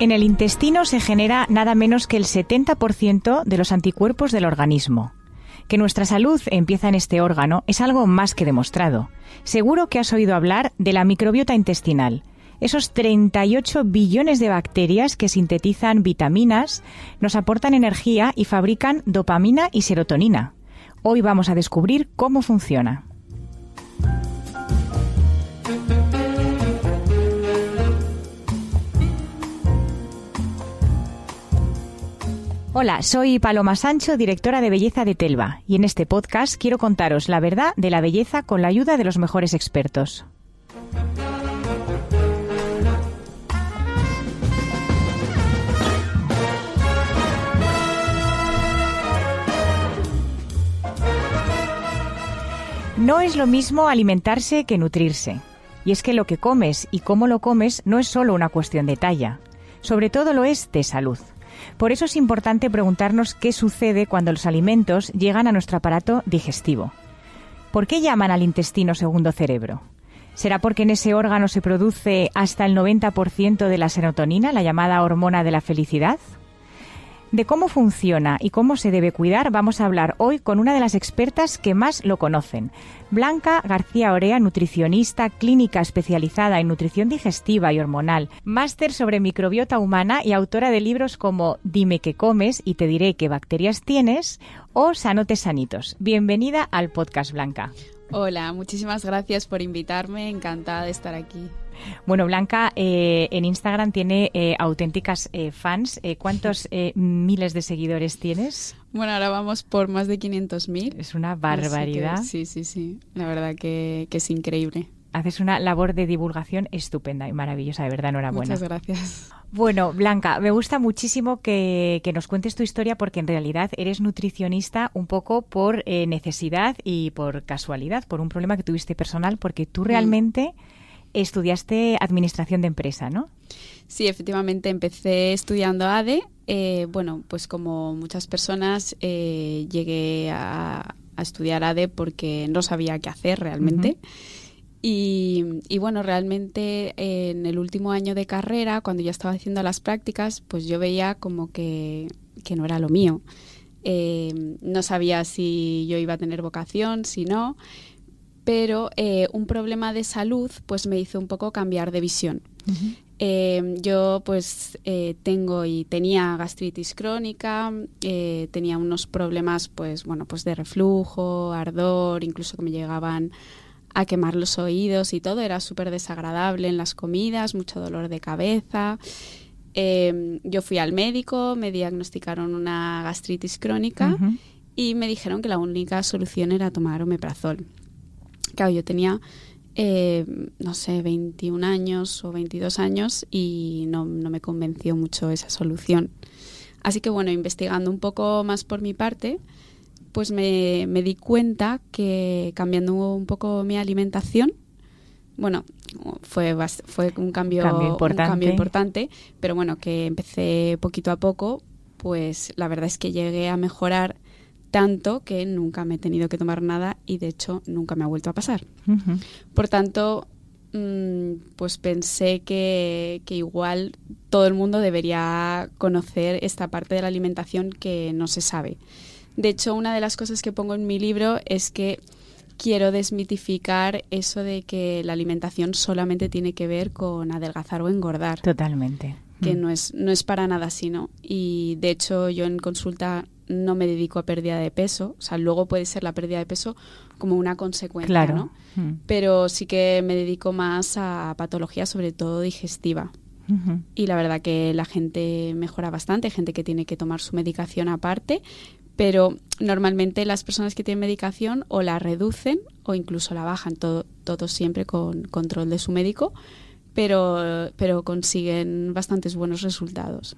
En el intestino se genera nada menos que el 70% de los anticuerpos del organismo. Que nuestra salud empieza en este órgano es algo más que demostrado. Seguro que has oído hablar de la microbiota intestinal. Esos 38 billones de bacterias que sintetizan vitaminas, nos aportan energía y fabrican dopamina y serotonina. Hoy vamos a descubrir cómo funciona. Hola, soy Paloma Sancho, directora de belleza de Telva, y en este podcast quiero contaros la verdad de la belleza con la ayuda de los mejores expertos. No es lo mismo alimentarse que nutrirse. Y es que lo que comes y cómo lo comes no es solo una cuestión de talla, sobre todo lo es de salud. Por eso es importante preguntarnos qué sucede cuando los alimentos llegan a nuestro aparato digestivo. ¿Por qué llaman al intestino segundo cerebro? ¿Será porque en ese órgano se produce hasta el 90% de la serotonina, la llamada hormona de la felicidad? De cómo funciona y cómo se debe cuidar vamos a hablar hoy con una de las expertas que más lo conocen. Blanca García Orea, nutricionista clínica especializada en nutrición digestiva y hormonal, máster sobre microbiota humana y autora de libros como Dime qué comes y te diré qué bacterias tienes o Sanotes Sanitos. Bienvenida al podcast Blanca. Hola, muchísimas gracias por invitarme, encantada de estar aquí. Bueno, Blanca eh, en Instagram tiene eh, auténticas eh, fans. ¿Cuántos miles de seguidores tienes? Bueno, ahora vamos por más de 500.000. Es una barbaridad. sí, sí, sí. La verdad que, es increíble haces una labor de divulgación estupenda y maravillosa, de verdad, enhorabuena. Muchas gracias. Bueno, Blanca, me gusta muchísimo que, nos cuentes tu historia porque en realidad eres nutricionista un poco por necesidad y por casualidad, por un problema que tuviste personal, porque tú mm. Estudiaste administración de empresa, ¿no? Sí, efectivamente, empecé estudiando ADE. Eh, bueno, pues como muchas personas, eh, llegué a, estudiar ADE porque no sabía qué hacer realmente. y, bueno, realmente en el último año de carrera, cuando ya estaba haciendo las prácticas, pues yo veía como que, no era lo mío. Eh, no sabía si yo iba a tener vocación, si no pero eh, un problema de salud pues me hizo un poco cambiar de visión. Eh, yo pues eh, tengo y tenía gastritis crónica, tenía unos problemas pues bueno pues de reflujo, ardor, incluso que me llegaban a quemar los oídos y todo, era súper desagradable en las comidas, mucho dolor de cabeza. yo fui al médico, me diagnosticaron una gastritis crónica y me dijeron que la única solución era tomar omeprazol. Claro, yo tenía, eh, no sé, 21 años o 22 años y no, me convenció mucho esa solución. Así que bueno, investigando un poco más por mi parte, pues me, di cuenta que cambiando un poco mi alimentación, bueno, fue, fue un cambio, importante. un cambio importante, pero bueno, que empecé poquito a poco, pues la verdad es que llegué a mejorar tanto que nunca me he tenido que tomar nada y de hecho nunca me ha vuelto a pasar. Por tanto, mm, pues pensé que, que, igual todo el mundo debería conocer esta parte de la alimentación que no se sabe. De hecho, una de las cosas que pongo en mi libro es que quiero desmitificar eso de que la alimentación solamente tiene que ver con adelgazar o engordar. Totalmente. Que mm. no, es, no es para nada así, ¿no? Y de hecho yo en consulta no me dedico a pérdida de peso, o sea, luego puede ser la pérdida de peso como una consecuencia, ¿no? Mm. Pero sí que me dedico más a patología, sobre todo digestiva. Y la verdad que la gente mejora bastante, gente que tiene que tomar su medicación aparte, pero normalmente las personas que tienen medicación o la reducen o incluso la bajan, todo, todo siempre con control de su médico pero, pero consiguen bastantes buenos resultados.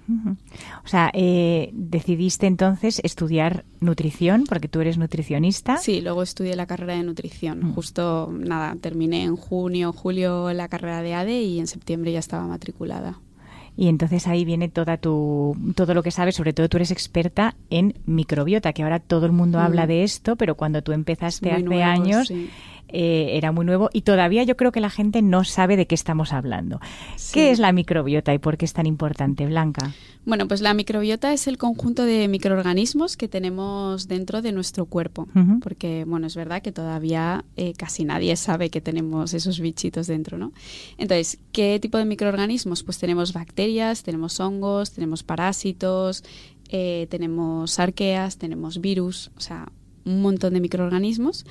O sea, eh, decidiste entonces estudiar nutrición, porque tú eres nutricionista. Sí, luego estudié la carrera de nutrición. Justo, nada, terminé en junio, julio la carrera de ADE y en septiembre ya estaba matriculada. Y entonces ahí viene toda tu, todo lo que sabes, sobre todo tú eres experta en microbiota, que ahora todo el mundo habla de esto, pero cuando tú empezaste hace años eh, era muy nuevo y todavía yo creo que la gente no sabe de qué estamos hablando. ¿Qué es la microbiota y por qué es tan importante, Blanca? Bueno, pues la microbiota es el conjunto de microorganismos que tenemos dentro de nuestro cuerpo, porque bueno, es verdad que todavía eh, casi nadie sabe que tenemos esos bichitos dentro, ¿no? Entonces, ¿qué tipo de microorganismos? Pues tenemos bacterias, tenemos hongos, tenemos parásitos, eh, tenemos arqueas, tenemos virus, o sea, un montón de microorganismos.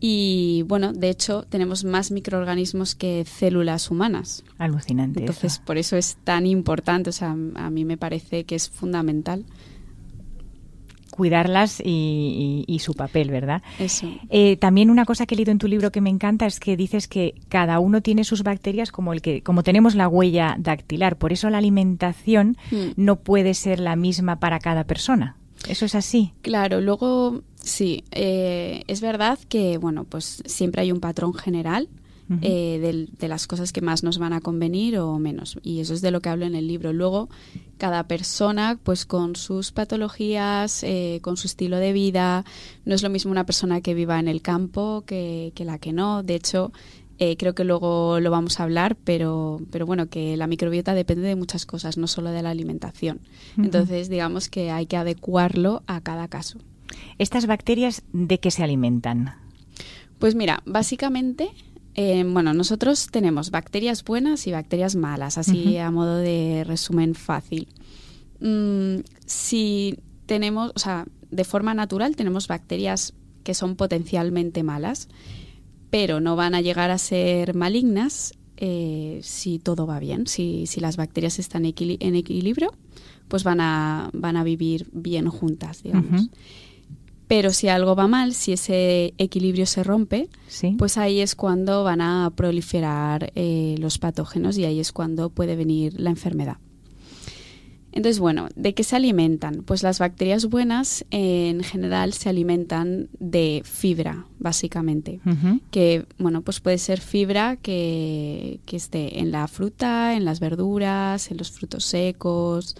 Y bueno, de hecho, tenemos más microorganismos que células humanas. Alucinante. Entonces, por eso es tan importante. O sea, a mí me parece que es fundamental cuidarlas y, su papel, ¿verdad? Eso. Eh, también una cosa que he leído en tu libro que me encanta es que dices que cada uno tiene sus bacterias como el que, como tenemos la huella dactilar. Por eso la alimentación hmm. no puede ser la misma para cada persona. ¿Eso es así? Claro, luego sí, eh, es verdad que, bueno, pues siempre hay un patrón general eh, de, las cosas que más nos van a convenir o menos. Y eso es de lo que hablo en el libro. Luego, cada persona, pues con sus patologías, eh, con su estilo de vida, no es lo mismo una persona que viva en el campo que, que la que no. De hecho, eh, creo que luego lo vamos a hablar, pero, pero bueno, que la microbiota depende de muchas cosas, no solo de la alimentación. Entonces, digamos que hay que adecuarlo a cada caso. ¿Estas bacterias de qué se alimentan? Pues mira, básicamente, eh, bueno, nosotros tenemos bacterias buenas y bacterias malas, así a modo de resumen fácil. Mm, si tenemos, o sea, de forma natural tenemos bacterias que son potencialmente malas pero no van a llegar a ser malignas eh, si todo va bien, si, si las bacterias están en equilibrio, pues van a, van a vivir bien juntas, digamos. Pero si algo va mal, si ese equilibrio se rompe, pues ahí es cuando van a proliferar eh, los patógenos y ahí es cuando puede venir la enfermedad. Entonces, bueno, ¿de qué se alimentan? Pues las bacterias buenas en general se alimentan de fibra, básicamente. Que, bueno, pues puede ser fibra que, esté en la fruta, en las verduras, en los frutos secos.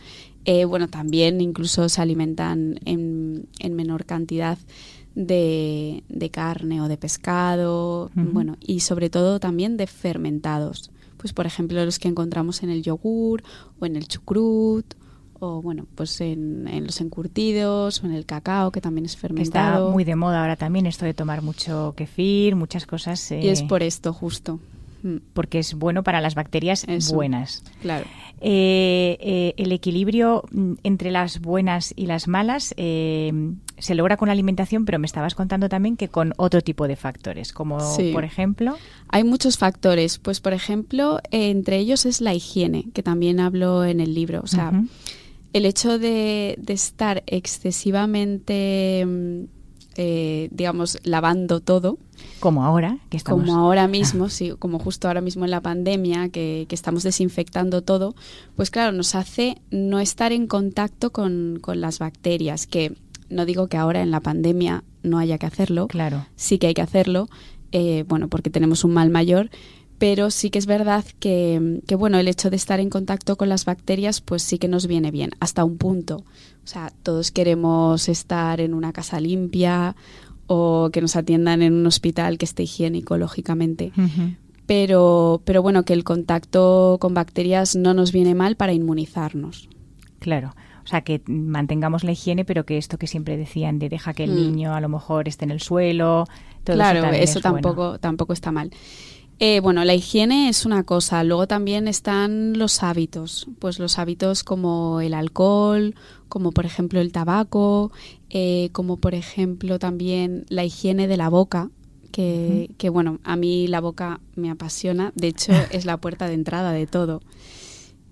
Eh, bueno, también incluso se alimentan en, menor cantidad de, carne o de pescado. Bueno, y sobre todo también de fermentados pues por ejemplo los que encontramos en el yogur o en el chucrut o bueno, pues en, los encurtidos o en el cacao que también es fermentado. Está muy de moda ahora también esto de tomar mucho kefir, muchas cosas. Y es eh, por esto justo. Mm. Porque es bueno para las bacterias buenas. Claro. Eh, eh, el equilibrio mm, entre las buenas y las malas se logra con la alimentación, pero me estabas contando también que con otro tipo de factores, como por ejemplo. Hay muchos factores. Pues, por ejemplo, entre ellos es la higiene, que también hablo en el libro. O sea, el hecho de, estar excesivamente, mm, eh, digamos, lavando todo. Como ahora, que estamos... Como ahora mismo, sí, como justo ahora mismo en la pandemia, que, que, estamos desinfectando todo, pues claro, nos hace no estar en contacto con, con las bacterias, que no digo que ahora en la pandemia no haya que hacerlo, claro. sí que hay que hacerlo, eh, bueno, porque tenemos un mal mayor, pero sí que es verdad que, bueno, el hecho de estar en contacto con las bacterias, pues sí que nos viene bien, hasta un punto. O sea, todos queremos estar en una casa limpia o que nos atiendan en un hospital que esté higiénico, lógicamente. pero, pero bueno, que el contacto con bacterias no nos viene mal para inmunizarnos. Claro. O sea, que mantengamos la higiene, pero que esto que siempre decían de deja que el mm. niño a lo mejor esté en el suelo. Todo claro, eso, tampoco, tampoco está mal. Eh, bueno, la higiene es una cosa, luego también están los hábitos, pues los hábitos como el alcohol, como por ejemplo el tabaco, eh, como por ejemplo también la higiene de la boca, que, que, bueno, a mí la boca me apasiona, de hecho es la puerta de entrada de todo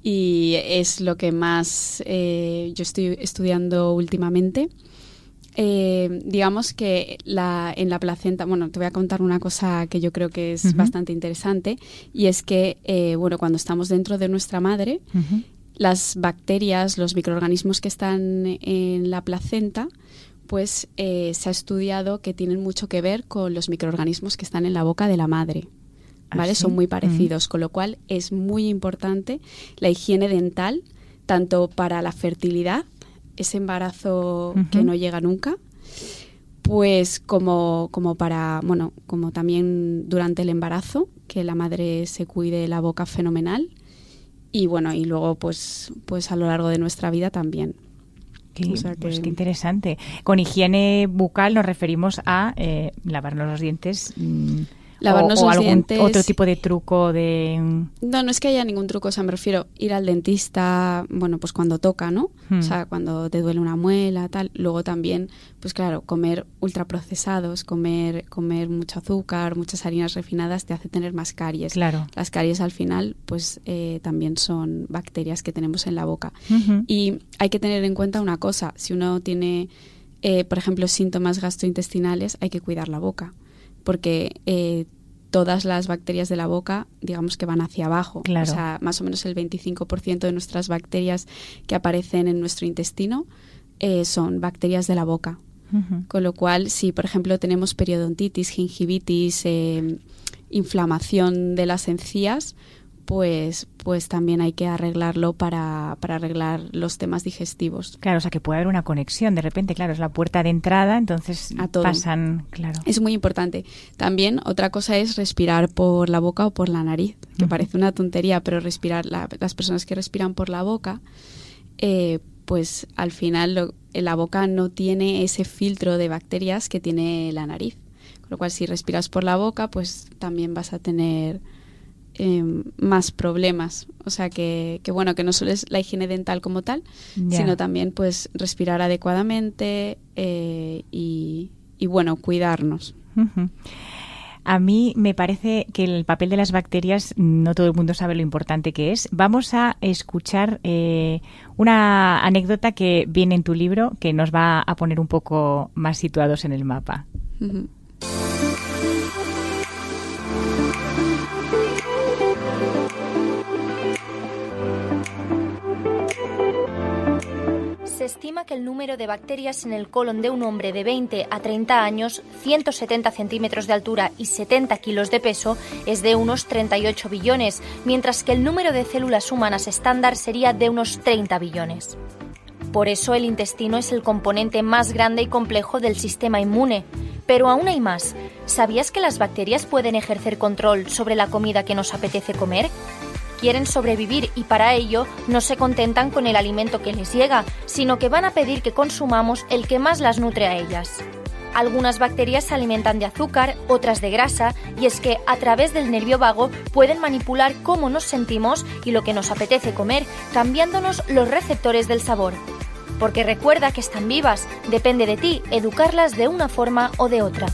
y es lo que más eh, yo estoy estudiando últimamente. Eh, digamos que la, en la placenta, bueno, te voy a contar una cosa que yo creo que es bastante interesante y es que, eh, bueno, cuando estamos dentro de nuestra madre, las bacterias, los microorganismos que están en la placenta, pues eh, se ha estudiado que tienen mucho que ver con los microorganismos que están en la boca de la madre. ¿Ah, ¿Vale? Son muy parecidos, con lo cual es muy importante la higiene dental, tanto para la fertilidad ese embarazo que no llega nunca, pues como, como para, bueno, como también durante el embarazo, que la madre se cuide la boca fenomenal y bueno, y luego pues, pues a lo largo de nuestra vida también. Qué, pues qué interesante. Con higiene bucal nos referimos a eh, lavarnos los dientes. Mm, Lavarnos o, algún otro tipo de truco de... No, no es que haya ningún truco, o sea, me refiero ir al dentista, bueno, pues cuando toca, ¿no? O hmm. sea, cuando te duele una muela, tal. Luego también, pues claro, comer ultraprocesados, comer, comer mucho azúcar, muchas harinas refinadas te hace tener más caries. Claro. Las caries al final, pues eh, también son bacterias que tenemos en la boca. Y hay que tener en cuenta una cosa, si uno tiene, eh, por ejemplo, síntomas gastrointestinales, hay que cuidar la boca porque eh, todas las bacterias de la boca, digamos que van hacia abajo. O sea, más o menos el 25% de nuestras bacterias que aparecen en nuestro intestino eh, son bacterias de la boca. Con lo cual, si por ejemplo tenemos periodontitis, gingivitis, eh, inflamación de las encías, pues, pues también hay que arreglarlo para, para, arreglar los temas digestivos. Claro, o sea que puede haber una conexión, de repente, claro, es la puerta de entrada, entonces pasan, claro. Es muy importante. También otra cosa es respirar por la boca o por la nariz, que parece una tontería, pero respirar, las personas que respiran por la boca, eh, pues al final la boca no tiene ese filtro de bacterias que tiene la nariz. Con lo cual, si respiras por la boca, pues también vas a tener Em, más problemas. O sea que, que, bueno, que no solo es la higiene dental como tal, sino también pues respirar adecuadamente eh, y, bueno, cuidarnos. A mí me parece que el papel de las bacterias no todo el mundo sabe lo importante que es. Vamos a escuchar eh, una anécdota que viene en tu libro que nos va a poner un poco más situados en el mapa. Estima que el número de bacterias en el colon de un hombre de 20 a 30 años, 170 centímetros de altura y 70 kilos de peso es de unos 38 billones, mientras que el número de células humanas estándar sería de unos 30 billones. Por eso el intestino es el componente más grande y complejo del sistema inmune. Pero aún hay más. ¿Sabías que las bacterias pueden ejercer control sobre la comida que nos apetece comer? Quieren sobrevivir y para ello no se contentan con el alimento que les llega, sino que van a pedir que consumamos el que más las nutre a ellas. Algunas bacterias se alimentan de azúcar, otras de grasa, y es que a través del nervio vago pueden manipular cómo nos sentimos y lo que nos apetece comer, cambiándonos los receptores del sabor. Porque recuerda que están vivas, depende de ti educarlas de una forma o de otra.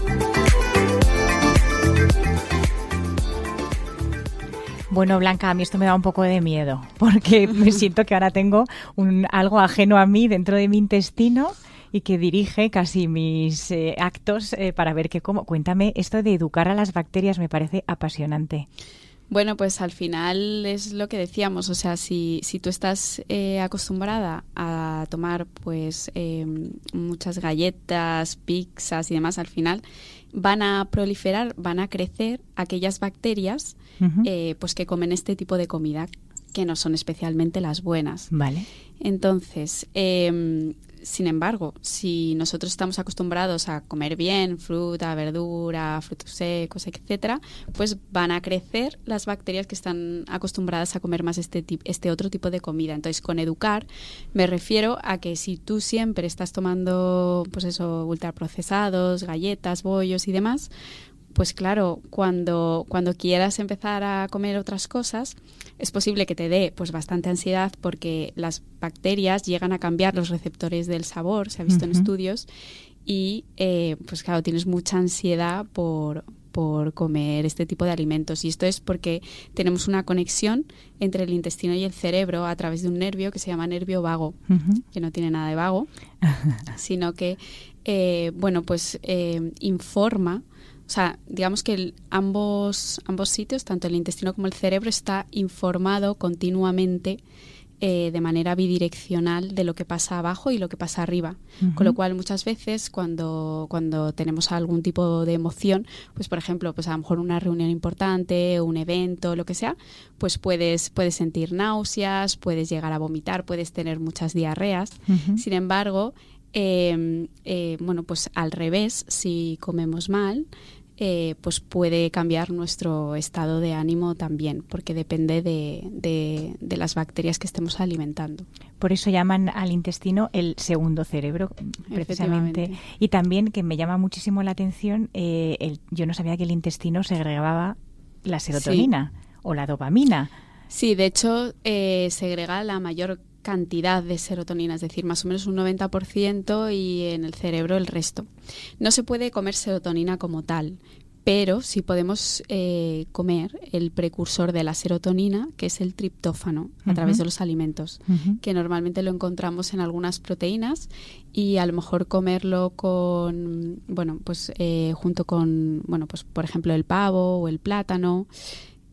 Bueno, Blanca, a mí esto me da un poco de miedo, porque me siento que ahora tengo un, algo ajeno a mí dentro de mi intestino y que dirige casi mis eh, actos eh, para ver qué como. Cuéntame, esto de educar a las bacterias me parece apasionante. Bueno, pues al final es lo que decíamos, o sea, si, si tú estás eh, acostumbrada a tomar pues muchas galletas, pizzas y demás, al final van a proliferar, van a crecer aquellas bacterias eh, pues que comen este tipo de comida que no son especialmente las buenas. Vale. Entonces, em, sin embargo, si nosotros estamos acostumbrados a comer bien fruta, verdura, frutos secos, etcétera, pues van a crecer las bacterias que están acostumbradas a comer más este, este otro tipo de comida. Entonces, con educar me refiero a que si tú siempre estás tomando, pues eso, ultraprocesados, galletas, bollos y demás, pues claro, cuando, cuando quieras empezar a comer otras cosas, es posible que te dé pues bastante ansiedad porque las bacterias llegan a cambiar los receptores del sabor, se ha visto en estudios, y eh, pues claro, tienes mucha ansiedad por, por comer este tipo de alimentos. Y esto es porque tenemos una conexión entre el intestino y el cerebro a través de un nervio que se llama nervio vago, que no tiene nada de vago, sino que, eh, bueno, pues eh, informa. O sea, digamos que ambos, ambos sitios, tanto el intestino como el cerebro, está informado continuamente eh, de manera bidireccional de lo que pasa abajo y lo que pasa arriba. Con lo cual, muchas veces, cuando, cuando tenemos algún tipo de emoción, pues por ejemplo, pues a lo mejor una reunión importante, un evento, lo que sea, pues puedes, puedes sentir náuseas, puedes llegar a vomitar, puedes tener muchas diarreas. Sin embargo, em, eh, bueno, pues al revés, si comemos mal, eh, pues puede cambiar nuestro estado de ánimo también, porque depende de, de, las bacterias que estemos alimentando. Por eso llaman al intestino el segundo cerebro, precisamente. Y también que me llama muchísimo la atención, eh, el, yo no sabía que el intestino segregaba la serotonina o la dopamina. Sí, de hecho, eh, segrega la mayor cantidad de serotonina, es decir, más o menos un 90% y en el cerebro el resto. No se puede comer serotonina como tal, pero sí podemos eh, comer el precursor de la serotonina, que es el triptófano, a través de los alimentos, que normalmente lo encontramos en algunas proteínas y a lo mejor comerlo con, bueno, pues eh, junto con, bueno, pues por ejemplo el pavo o el plátano.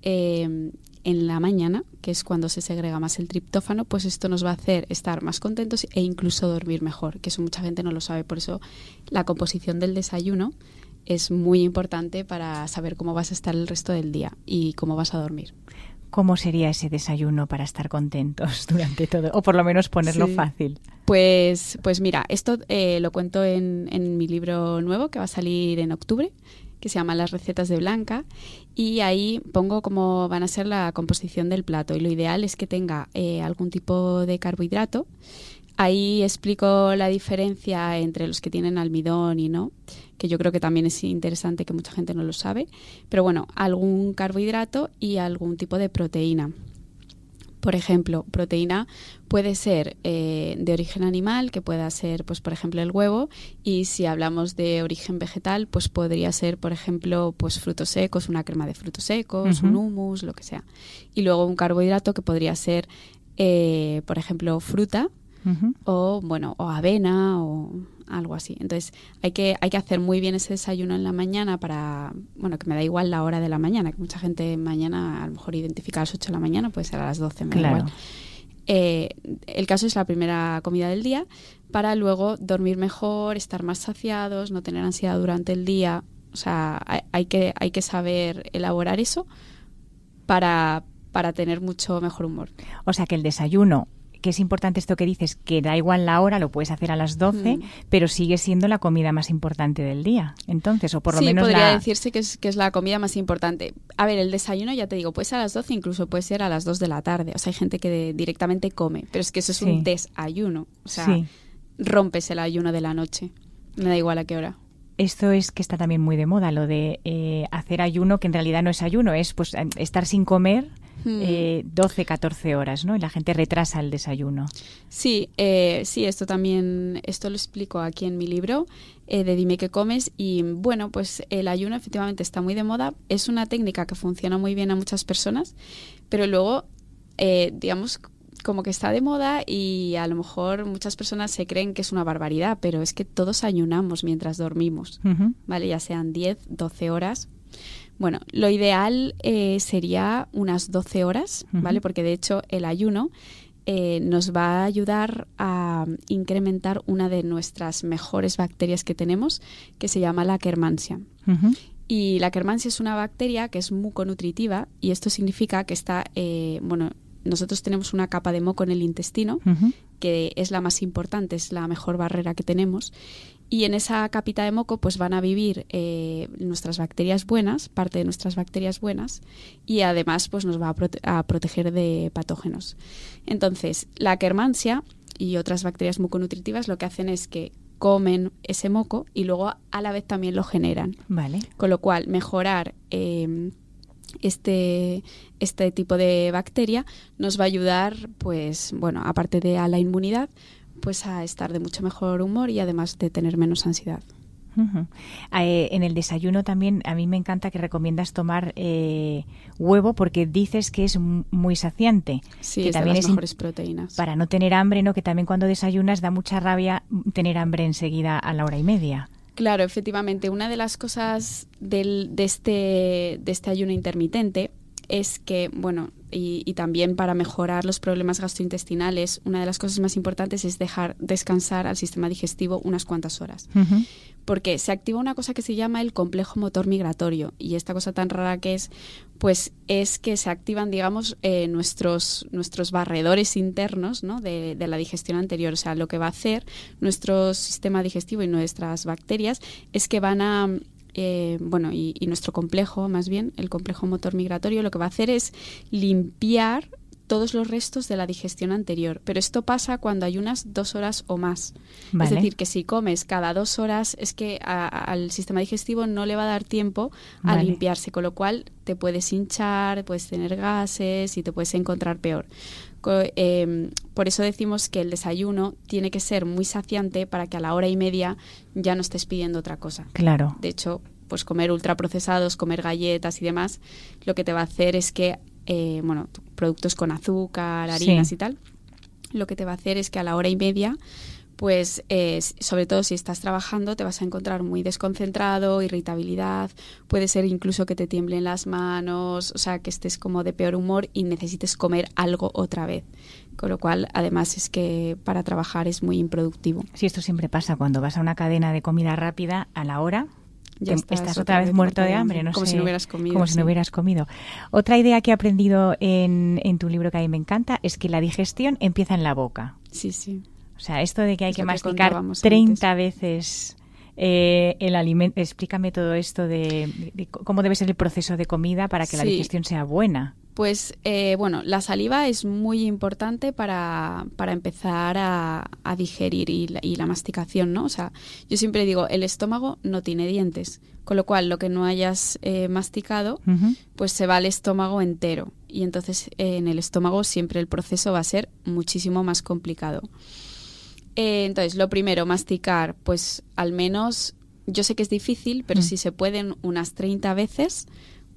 Eh, en la mañana, que es cuando se segrega más el triptófano, pues esto nos va a hacer estar más contentos e incluso dormir mejor, que eso mucha gente no lo sabe. Por eso la composición del desayuno es muy importante para saber cómo vas a estar el resto del día y cómo vas a dormir. ¿Cómo sería ese desayuno para estar contentos durante todo? O por lo menos ponerlo fácil. Pues, pues mira, esto eh, lo cuento en, en mi libro nuevo que va a salir en octubre, que se llama Las recetas de Blanca y ahí pongo cómo van a ser la composición del plato y lo ideal es que tenga eh, algún tipo de carbohidrato. Ahí explico la diferencia entre los que tienen almidón y no, que yo creo que también es interesante que mucha gente no lo sabe, pero bueno, algún carbohidrato y algún tipo de proteína. Por ejemplo, proteína puede ser eh, de origen animal, que pueda ser, pues, por ejemplo, el huevo, y si hablamos de origen vegetal, pues podría ser, por ejemplo, pues frutos secos, una crema de frutos secos, un hummus, lo que sea. Y luego un carbohidrato que podría ser, eh, por ejemplo, fruta, o bueno, o avena, o algo así. Entonces, hay que, hay que hacer muy bien ese desayuno en la mañana para, bueno, que me da igual la hora de la mañana, que mucha gente mañana a lo mejor identifica a las 8 de la mañana, puede ser a las 12, me da igual. Eh, el caso es la primera comida del día para luego dormir mejor, estar más saciados, no tener ansiedad durante el día. O sea, hay, que, hay que saber elaborar eso para, para tener mucho mejor humor. O sea que el desayuno que es importante esto que dices, que da igual la hora, lo puedes hacer a las 12, mm. pero sigue siendo la comida más importante del día. Entonces, o por lo sí, menos podría decirse que es, que es la comida más importante. A ver, el desayuno, ya te digo, puede ser a las 12, incluso puede ser a las 2 de la tarde. O sea, hay gente que directamente come, pero es que eso es un desayuno. O sea, rompes el ayuno de la noche. Me da igual a qué hora esto es que está también muy de moda, lo de eh, hacer ayuno, que en realidad no es ayuno, es pues estar sin comer eh, 12, 14 horas, ¿no? Y la gente retrasa el desayuno. Sí, eh, sí, esto también, esto lo explico aquí en mi libro eh, de Dime qué comes y bueno, pues el ayuno efectivamente está muy de moda, es una técnica que funciona muy bien a muchas personas, pero luego, eh, digamos, como que está de moda y a lo mejor muchas personas se creen que es una barbaridad, pero es que todos ayunamos mientras dormimos, ¿vale? Ya sean 10, 12 horas. Bueno, lo ideal eh, sería unas 12 horas, ¿vale? Porque de hecho el ayuno eh, nos va a ayudar a incrementar una de nuestras mejores bacterias que tenemos, que se llama la Kermansia. Y la Kermansia es una bacteria que es muconutritiva y esto significa que está, eh, bueno, nosotros tenemos una capa de moco en el intestino, que es la más importante, es la mejor barrera que tenemos, y en esa capita de moco pues van a vivir eh, nuestras bacterias buenas, parte de nuestras bacterias buenas, y además pues nos va a, proteger de patógenos. Entonces, la quermansia y otras bacterias muconutritivas lo que hacen es que comen ese moco y luego a la vez también lo generan. Vale. Con lo cual, mejorar em, este, este tipo de bacteria nos va a ayudar, pues, bueno, aparte de a la inmunidad, pues a estar de mucho mejor humor y además de tener menos ansiedad. Eh, en el desayuno también a mí me encanta que recomiendas tomar eh, huevo porque dices que es muy saciante. Sí, que es también de las es mejores proteínas. Para no tener hambre, ¿no? Que también cuando desayunas da mucha rabia tener hambre enseguida a la hora y media. Claro, efectivamente. Una de las cosas del, de, este, de este ayuno intermitente es que, bueno, y, también para mejorar los problemas gastrointestinales, una de las cosas más importantes es dejar descansar al sistema digestivo unas cuantas horas. Porque se activa una cosa que se llama el complejo motor migratorio. Y esta cosa tan rara que es, pues es que se activan, digamos, eh, nuestros, nuestros barredores internos ¿no? de, de la digestión anterior. O sea, lo que va a hacer nuestro sistema digestivo y nuestras bacterias es que van a eh, bueno, y, nuestro complejo, más bien, el complejo motor migratorio, lo que va a hacer es limpiar todos los restos de la digestión anterior. Pero esto pasa cuando hay unas dos horas o más. Es decir, que si comes cada dos horas, es que al sistema digestivo no le va a dar tiempo a limpiarse, con lo cual te puedes hinchar, puedes tener gases y te puedes encontrar peor. Em, por eso decimos que el desayuno tiene que ser muy saciante para que a la hora y media ya no estés pidiendo otra cosa. Claro. De hecho, pues comer ultraprocesados, comer galletas y demás, lo que te va a hacer es que, eh, bueno, productos con azúcar, harinas y tal, lo que te va a hacer es que a la hora y media pues eh, sobre todo si estás trabajando te vas a encontrar muy desconcentrado, irritabilidad, puede ser incluso que te tiemblen las manos, o sea, que estés como de peor humor y necesites comer algo otra vez. Con lo cual, además, es que para trabajar es muy improductivo. Sí, esto siempre pasa cuando vas a una cadena de comida rápida a la hora. Ya estás, otra vez muerto de hambre, no como si no hubieras comido. Como si no hubieras comido. Otra idea que he aprendido en, en tu libro que a mí me encanta es que la digestión empieza en la boca. Sí, sí. O sea, esto de que hay que masticar 30 veces eh, el alimento. Explícame todo esto de, cómo debe ser el proceso de comida para que la digestión sea buena. Pues eh, bueno, la saliva es muy importante para, para empezar a, digerir y la, y la, masticación, ¿no? O sea, yo siempre digo, el estómago no tiene dientes, con lo cual lo que no hayas eh, masticado, pues se va al estómago entero. Y entonces en el estómago siempre el proceso va a ser muchísimo más complicado. Eh, entonces, lo primero, masticar, pues al menos, yo sé que es difícil, pero mm. si se pueden unas 30 veces,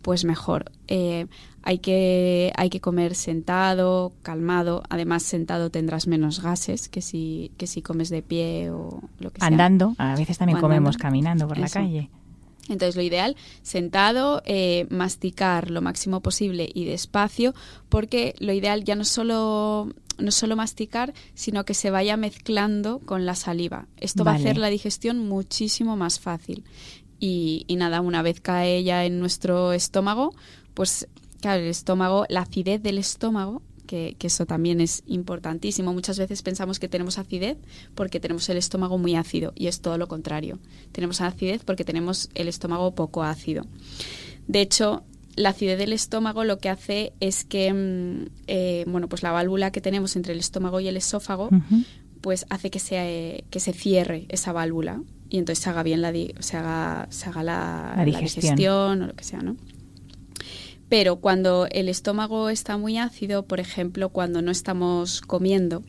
pues mejor. Eh, hay, que, hay que comer sentado, calmado. Además, sentado tendrás menos gases que si, que si comes de pie o lo que sea. Andando, a veces también comemos caminando por la calle. Entonces, lo ideal, sentado, eh, masticar lo máximo posible y despacio, porque lo ideal ya no solo no solo masticar, sino que se vaya mezclando con la saliva. Esto va a hacer la digestión muchísimo más fácil. Y, y, nada, una vez cae ya en nuestro estómago, pues claro, el estómago, la acidez del estómago que, eso también es importantísimo. Muchas veces pensamos que tenemos acidez porque tenemos el estómago muy ácido y es todo lo contrario. Tenemos acidez porque tenemos el estómago poco ácido. De hecho, la acidez del estómago lo que hace es que, mm, eh, bueno, pues la válvula que tenemos entre el estómago y el esófago, pues hace que se, que se cierre esa válvula y entonces se haga bien la, se haga, se haga la, digestión o lo que sea, ¿no? Pero cuando el estómago está muy ácido, por ejemplo, cuando no estamos comiendo,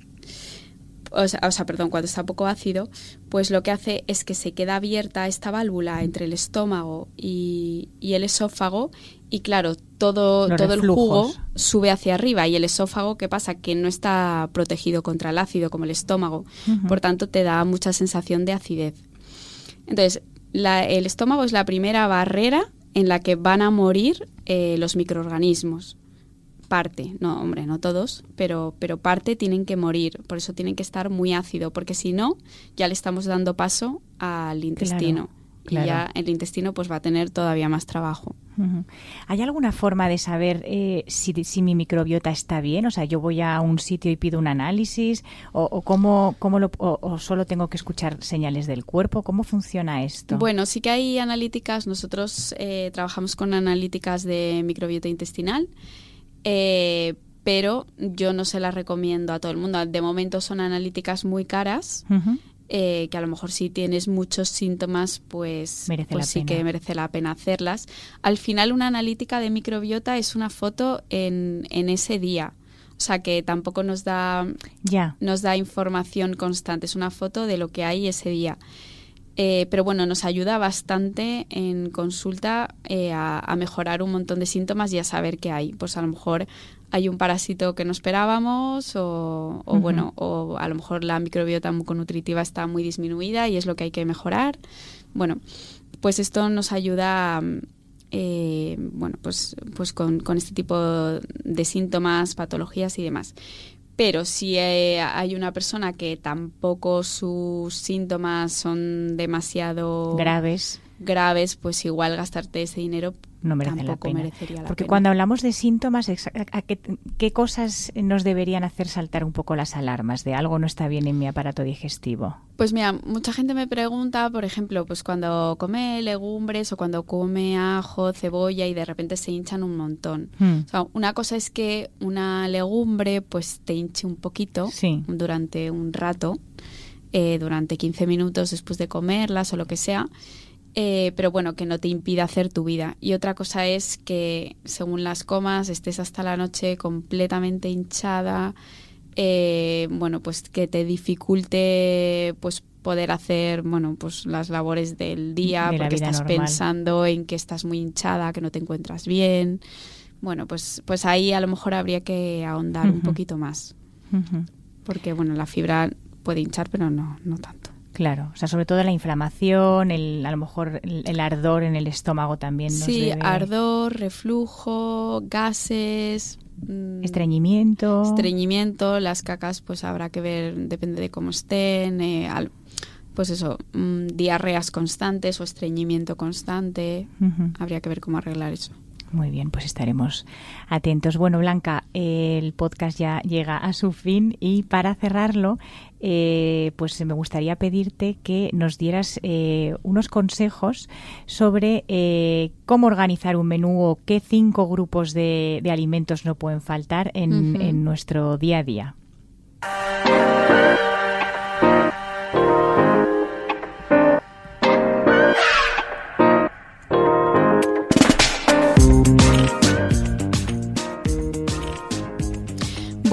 o sea, perdón, cuando está poco ácido, pues lo que hace es que se queda abierta esta válvula entre el estómago y, el esófago y claro, todo, todo el jugo sube hacia arriba y el esófago, ¿qué pasa? Que no está protegido contra el ácido como el estómago, por tanto te da mucha sensación de acidez. Entonces, el estómago es la primera barrera en la que van a morir eh, los microorganismos. Parte, no, hombre, no todos, pero, pero parte tienen que morir, por eso tienen que estar muy ácido, porque si no, ya le estamos dando paso al intestino. Y ya el intestino pues va a tener todavía más trabajo. ¿Hay alguna forma de saber eh, si, si, mi microbiota está bien? O sea, yo voy a un sitio y pido un análisis, o, cómo, cómo lo, o, solo tengo que escuchar señales del cuerpo. ¿Cómo funciona esto? Bueno, sí que hay analíticas. Nosotros eh, trabajamos con analíticas de microbiota intestinal. Eh, pero yo no se las recomiendo a todo el mundo. De momento son analíticas muy caras. Eh, que a lo mejor si tienes muchos síntomas, pues, pues sí que merece la pena hacerlas. Al final, una analítica de microbiota es una foto en, en ese día. O sea que tampoco nos da, nos da información constante, es una foto de lo que hay ese día. Eh, pero bueno, nos ayuda bastante en consulta eh, a, mejorar un montón de síntomas y a saber qué hay. Pues a lo mejor hay un parásito que no esperábamos o, bueno, o a lo mejor la microbiota muconutritiva está muy disminuida y es lo que hay que mejorar. Bueno, pues esto nos ayuda eh, bueno, pues, pues con, con, este tipo de síntomas, patologías y demás. Pero si eh, hay una persona que tampoco sus síntomas son demasiado graves, graves, pues igual gastarte ese dinero no merece la pena. Porque cuando hablamos de síntomas, qué, cosas nos deberían hacer saltar un poco las alarmas de algo no está bien en mi aparato digestivo? Pues mira, mucha gente me pregunta, por ejemplo, pues cuando come legumbres o cuando come ajo, cebolla y de repente se hinchan un montón. Hmm. una cosa es que una legumbre pues te hinche un poquito durante un rato, eh, durante 15 minutos después de comerlas o lo que sea eh, pero bueno, que no te impida hacer tu vida. Y otra cosa es que según las comas estés hasta la noche completamente hinchada, eh, bueno, pues que te dificulte pues poder hacer, bueno, pues las labores del día porque estás pensando en que estás muy hinchada, que no te encuentras bien. Bueno, pues, pues ahí a lo mejor habría que ahondar un poquito más. Porque, bueno, la fibra puede hinchar, pero no, no tanto. Claro, o sea, sobre todo la inflamación, el, a lo mejor el, ardor en el estómago también. sí, ardor, reflujo, gases. Mm, estreñimiento. Estreñimiento, las cacas pues habrá que ver, depende de cómo estén, eh, pues eso, mm, diarreas constantes o estreñimiento constante, habría que ver cómo arreglar eso. Muy bien, pues estaremos atentos. Bueno, Blanca, el podcast ya llega a su fin y para cerrarlo, eh, pues me gustaría pedirte que nos dieras eh, unos consejos sobre eh, cómo organizar un menú o qué cinco grupos de, alimentos no pueden faltar en nuestro día a día.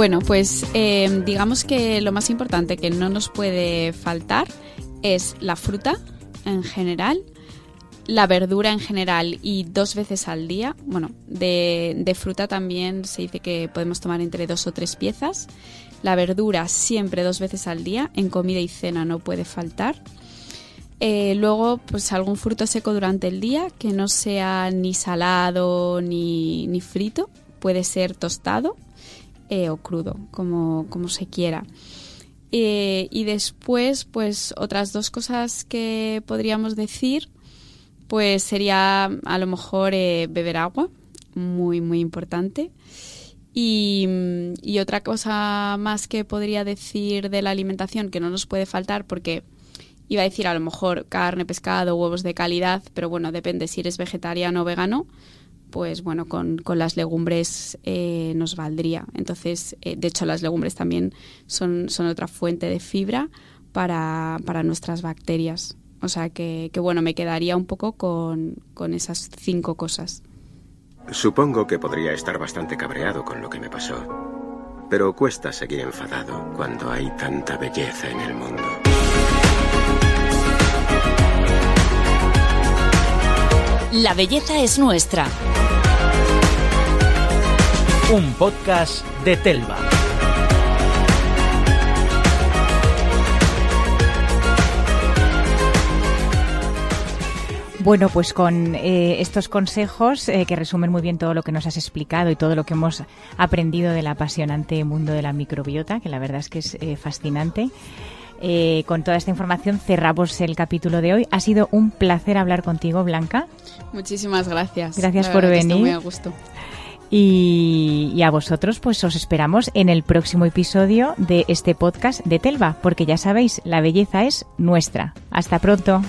Bueno, pues em, digamos que lo más importante que no nos puede faltar es la fruta en general, la verdura en general y dos veces al día. Bueno, de, fruta también se dice que podemos tomar entre dos o tres piezas. La verdura siempre dos veces al día, en comida y cena no puede faltar. Eh, luego, pues algún fruto seco durante el día que no sea ni salado ni, ni frito, puede ser tostado eh, o crudo, como, como se quiera. Eh, y después, pues otras dos cosas que podríamos decir, pues sería a lo mejor eh, beber agua, muy, muy importante. Y, y, otra cosa más que podría decir de la alimentación que no nos puede faltar, porque iba a decir a lo mejor carne, pescado, huevos de calidad, pero bueno, depende si eres vegetariano o vegano, pues bueno, con, con las legumbres eh, nos valdría. Entonces, eh, de hecho, las legumbres también son, son otra fuente de fibra para, para nuestras bacterias. O sea que, que, bueno, me quedaría un poco con, con esas cinco cosas. Supongo que podría estar bastante cabreado con lo que me pasó. Pero cuesta seguir enfadado cuando hay tanta belleza en el mundo. La belleza es nuestra. Un podcast de Telva. Bueno, pues con eh, estos consejos eh, que resumen muy bien todo lo que nos has explicado y todo lo que hemos aprendido del apasionante mundo de la microbiota, que la verdad es que es eh, fascinante. Eh, con toda esta información cerramos el capítulo de hoy. Ha sido un placer hablar contigo, Blanca. Muchísimas gracias. Gracias por venir. muy a gusto. Y, y, a vosotros, pues os esperamos en el próximo episodio de este podcast de Telva, porque ya sabéis, la belleza es nuestra. Hasta pronto.